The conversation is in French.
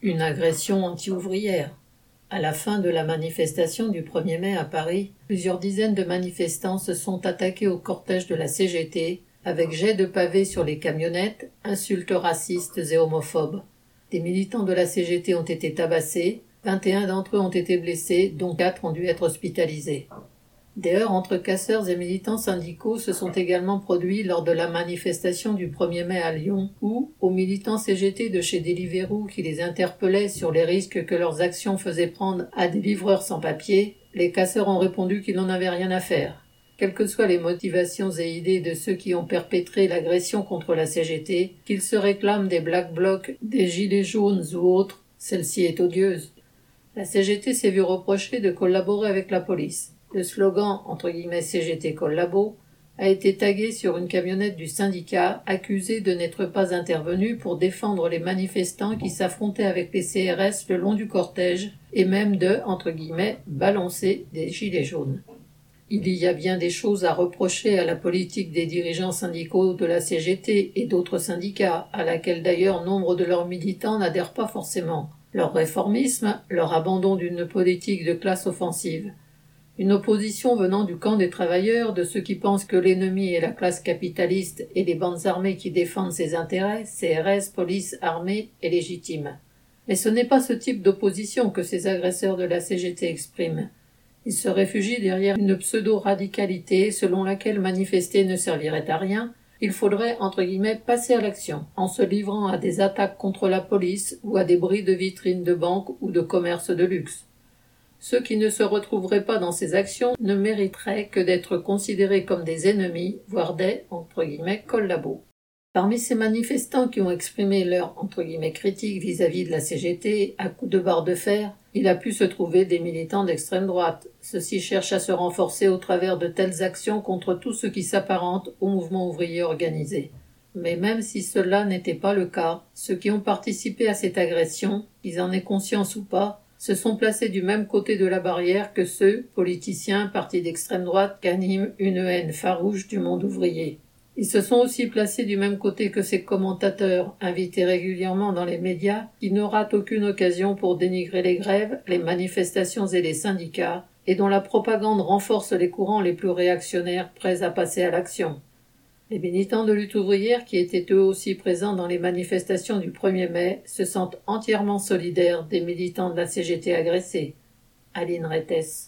Une agression anti-ouvrière. À la fin de la manifestation du 1er mai à Paris, plusieurs dizaines de manifestants se sont attaqués au cortège de la CGT avec jets de pavés sur les camionnettes, insultes racistes et homophobes. Des militants de la CGT ont été tabassés, 21 d'entre eux ont été blessés, dont 4 ont dû être hospitalisés. Des entre casseurs et militants syndicaux se sont également produits lors de la manifestation du 1er mai à Lyon, où, aux militants CGT de chez Deliveroo qui les interpellaient sur les risques que leurs actions faisaient prendre à des livreurs sans papier, les casseurs ont répondu qu'ils n'en avaient rien à faire. Quelles que soient les motivations et idées de ceux qui ont perpétré l'agression contre la CGT, qu'ils se réclament des Black Blocs, des Gilets jaunes ou autres, celle-ci est odieuse. La CGT s'est vue reprocher de collaborer avec la police. Le slogan entre guillemets CGT Collabo a été tagué sur une camionnette du syndicat accusé de n'être pas intervenu pour défendre les manifestants qui s'affrontaient avec les CRS le long du cortège et même de entre guillemets balancer des gilets jaunes. Il y a bien des choses à reprocher à la politique des dirigeants syndicaux de la CGT et d'autres syndicats, à laquelle d'ailleurs nombre de leurs militants n'adhèrent pas forcément. Leur réformisme, leur abandon d'une politique de classe offensive, une opposition venant du camp des travailleurs, de ceux qui pensent que l'ennemi est la classe capitaliste et les bandes armées qui défendent ses intérêts, CRS, police, armée, est légitime. Mais ce n'est pas ce type d'opposition que ces agresseurs de la CGT expriment. Ils se réfugient derrière une pseudo-radicalité selon laquelle manifester ne servirait à rien, il faudrait, entre guillemets, passer à l'action, en se livrant à des attaques contre la police ou à des bris de vitrines de banques ou de commerces de luxe. Ceux qui ne se retrouveraient pas dans ces actions ne mériteraient que d'être considérés comme des ennemis, voire des collabos. Parmi ces manifestants qui ont exprimé leur critique vis-à-vis de la CGT à coups de barre de fer, il a pu se trouver des militants d'extrême droite. Ceux-ci cherchent à se renforcer au travers de telles actions contre tout ce qui s'apparente au mouvement ouvrier organisé. Mais même si cela n'était pas le cas, ceux qui ont participé à cette agression, qu'ils en aient conscience ou pas, se sont placés du même côté de la barrière que ceux, politiciens, partis d'extrême droite, qu'animent une haine farouche du monde ouvrier. Ils se sont aussi placés du même côté que ces commentateurs, invités régulièrement dans les médias, qui ne aucune occasion pour dénigrer les grèves, les manifestations et les syndicats, et dont la propagande renforce les courants les plus réactionnaires prêts à passer à l'action. Les militants de lutte ouvrière, qui étaient eux aussi présents dans les manifestations du 1er mai, se sentent entièrement solidaires des militants de la CGT agressés. Aline Rettes.